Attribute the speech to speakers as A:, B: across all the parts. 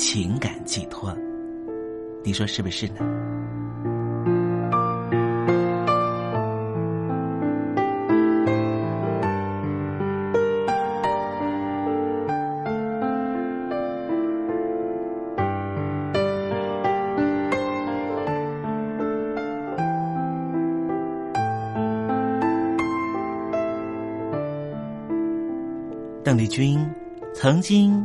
A: 情感寄托，你说是不是呢？邓丽君。曾经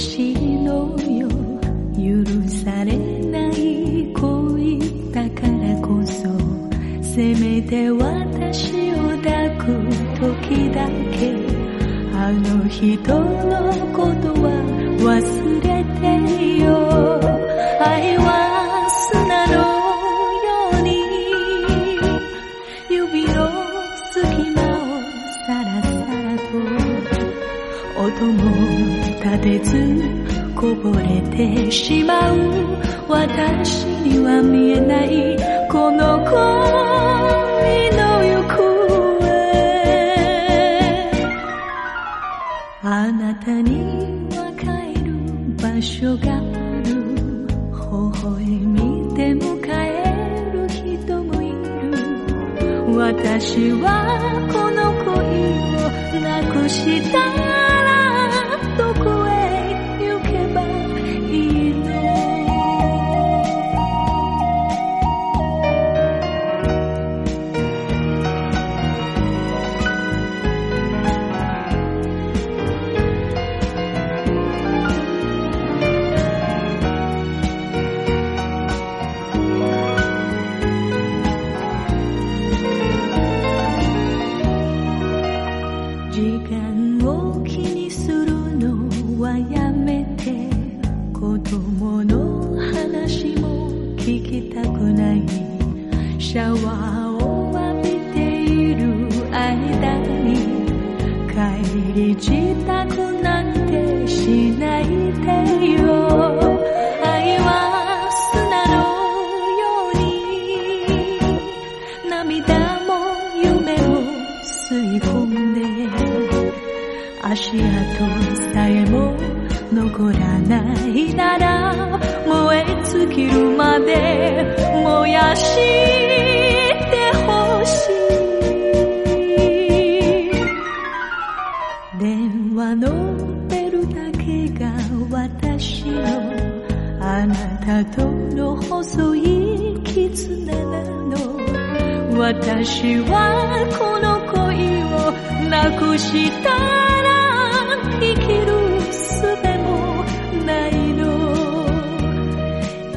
B: 欲しいのよ許されない恋だからこそせめて私を抱く時だけあの人のことは忘れてよぼれてしまう私には見えないこの恋の行方あなたには帰る場所がある微笑みで迎える人もいる私はこの恋をなくしたも夢も吸い込んで足跡さえも残らないなら燃え尽きるまで燃やしてほしい。電話のベルだけが私のあなたとの細い絆なの。私はこの恋をなくしたら生きる術もないの。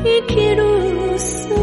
B: 生きる術。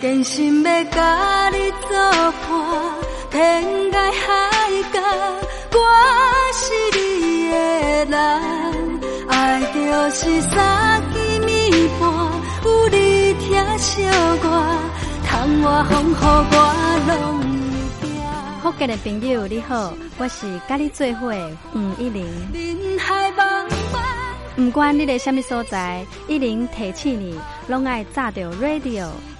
B: 真心要甲你作伴，天涯海角，我是你的人。爱就是三更暝半，有你疼惜我，窗外风雨我拢。
C: 福
D: 建的朋友你好，我是甲你做伙吴一玲。不管你在什么所在，一零提起你，拢爱炸着 radio，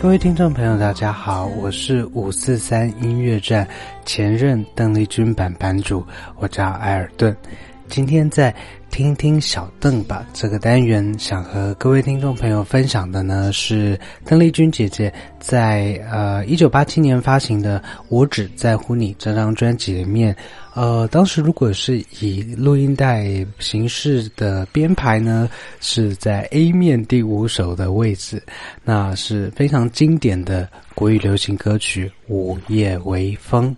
E: 各位听众朋友，大家好，我是五四三音乐站前任邓丽君版版主，我叫艾尔顿。今天在听听小邓吧这个单元，想和各位听众朋友分享的呢是邓丽君姐姐在呃一九八七年发行的《我只在乎你》这张专辑里面。呃，当时如果是以录音带形式的编排呢，是在 A 面第五首的位置，那是非常经典的国语流行歌曲《午夜微风》。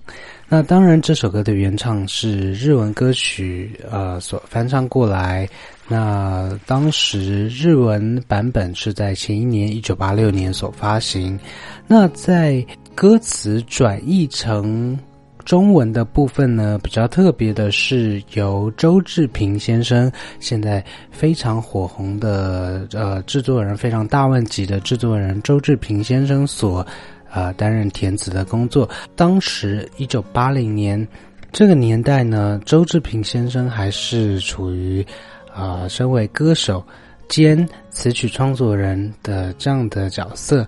E: 那当然，这首歌的原唱是日文歌曲，呃，所翻唱过来。那当时日文版本是在前一年一九八六年所发行。那在歌词转译成。中文的部分呢，比较特别的是由周志平先生，现在非常火红的呃制作人，非常大问级的制作人周志平先生所呃担任填词的工作。当时一九八零年这个年代呢，周志平先生还是处于啊身为歌手兼词曲创作人的这样的角色。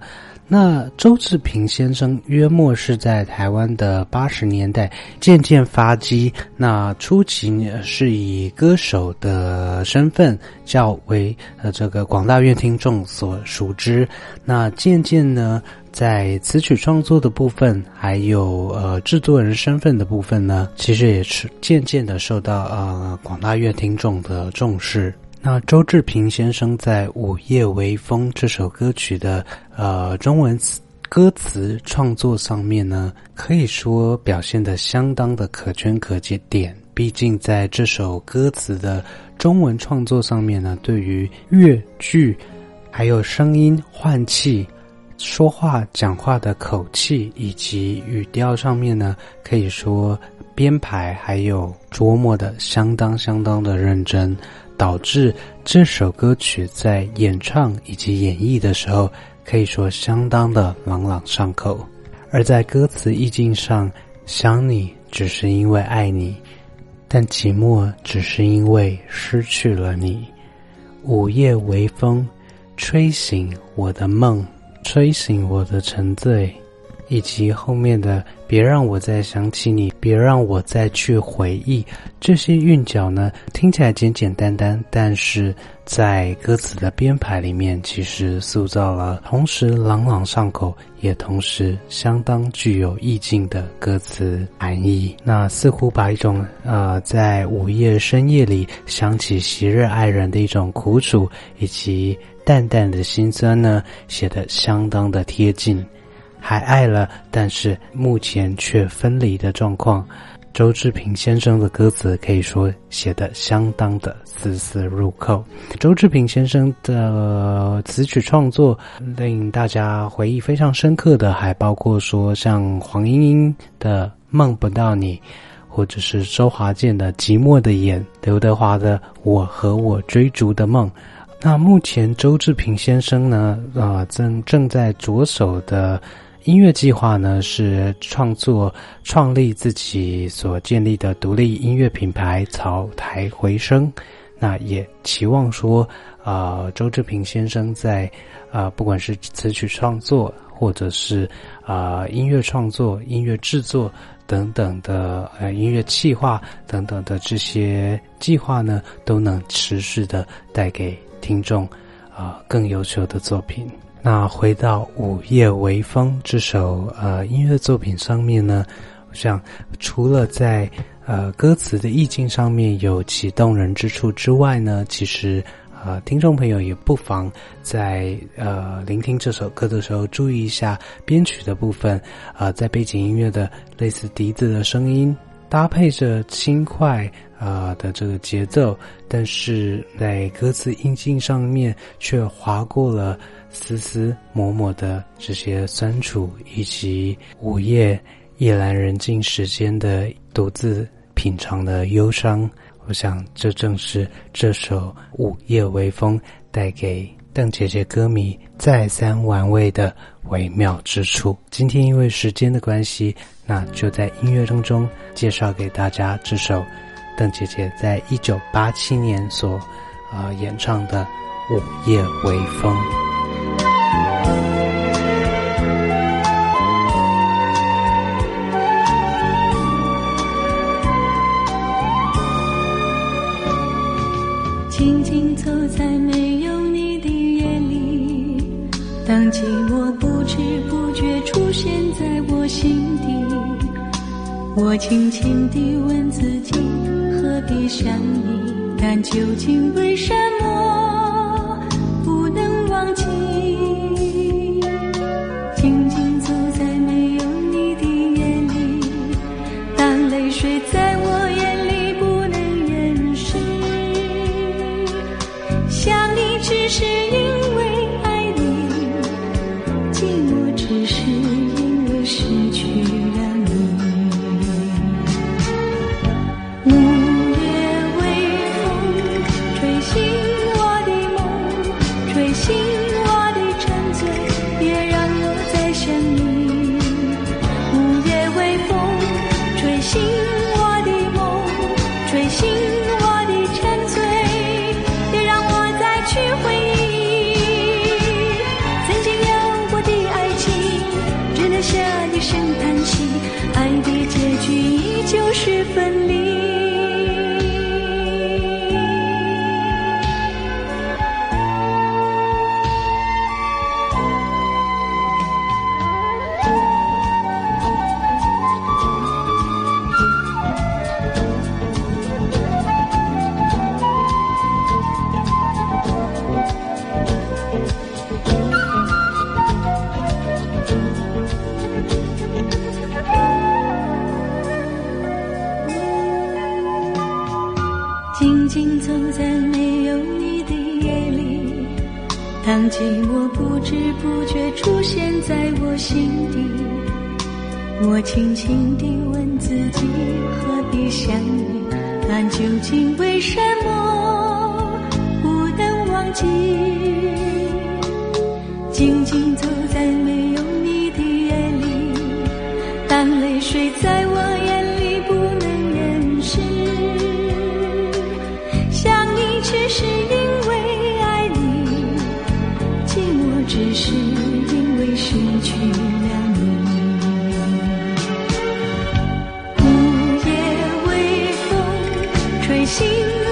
E: 那周志平先生约莫是在台湾的八十年代渐渐发迹。那初期是以歌手的身份较为呃这个广大乐听众所熟知。那渐渐呢，在词曲创作的部分，还有呃制作人身份的部分呢，其实也是渐渐的受到呃广大乐听众的重视。那周志平先生在《午夜微风》这首歌曲的呃中文词歌词创作上面呢，可以说表现的相当的可圈可点。毕竟在这首歌词的中文创作上面呢，对于乐句、还有声音换气、说话讲话的口气以及语调上面呢，可以说编排还有琢磨的相当相当的认真。导致这首歌曲在演唱以及演绎的时候，可以说相当的朗朗上口。而在歌词意境上，想你只是因为爱你，但寂寞只是因为失去了你。午夜微风，吹醒我的梦，吹醒我的沉醉。以及后面的“别让我再想起你，别让我再去回忆”这些韵脚呢，听起来简简单单，但是在歌词的编排里面，其实塑造了同时朗朗上口，也同时相当具有意境的歌词含义。那似乎把一种呃，在午夜深夜里想起昔日爱人的一种苦楚，以及淡淡的心酸呢，写得相当的贴近。还爱了，但是目前却分离的状况。周志平先生的歌词可以说写得相当的丝丝入扣。周志平先生的词曲创作令大家回忆非常深刻的，还包括说像黄莺莺的《梦不到你》，或者是周华健的《寂寞的眼》，刘德华的《我和我追逐的梦》。那目前周志平先生呢，啊，正正在着手的。音乐计划呢是创作创立自己所建立的独立音乐品牌草台回声，那也期望说，啊，周志平先生在啊，不管是词曲创作或者是啊音乐创作、音乐制作等等的呃音乐计划等等的这些计划呢，都能持续的带给听众啊更优秀的作品。那回到《午夜微风》这首呃音乐作品上面呢，我想除了在呃歌词的意境上面有其动人之处之外呢，其实呃听众朋友也不妨在呃聆听这首歌的时候注意一下编曲的部分，呃在背景音乐的类似笛子的声音。搭配着轻快啊的这个节奏，但是在歌词音境上面却划过了丝丝抹抹的这些酸楚，以及午夜夜阑人静时间的独自品尝的忧伤。我想，这正是这首《午夜微风》带给邓姐姐歌迷再三玩味的惟妙之处。今天因为时间的关系那就在音乐当中介绍给大家这首邓姐姐在一九八七年所啊演唱的午夜微风。
B: 轻轻走在当寂寞不知不觉出现在我心底，我轻轻地问自己，何必想你？但究竟为什么不能忘记？寂寂寞不知不觉出现在我心底，我轻轻地问自己，何必想你？但究竟为什么不能忘记？静静走心。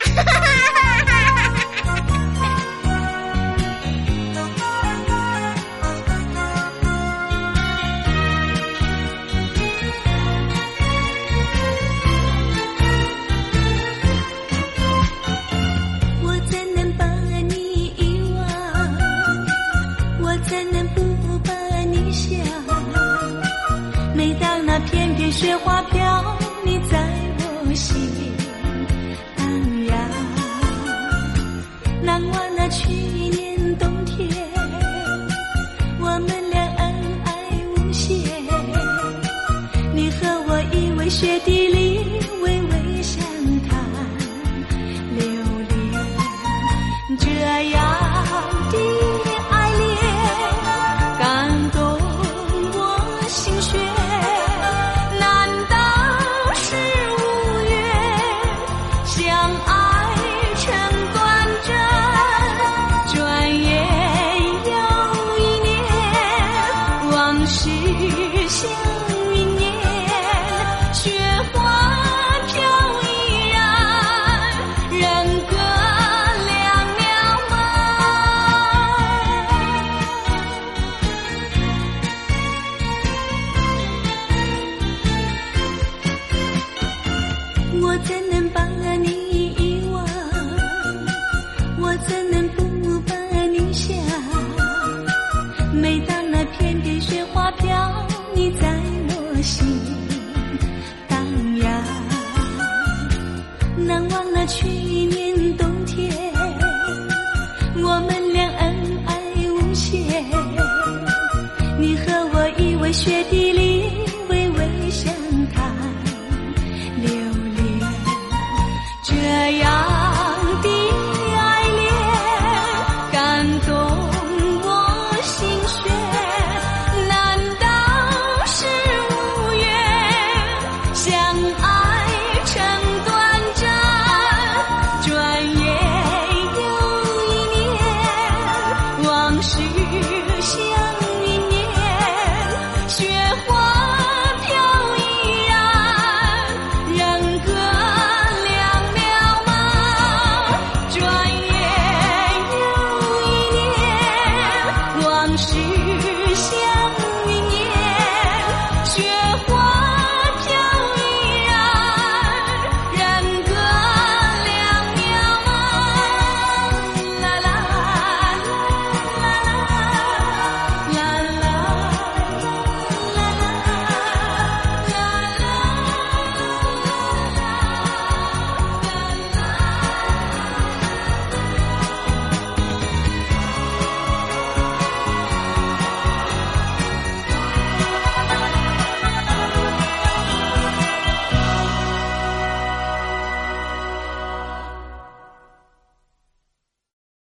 F: 我怎能放？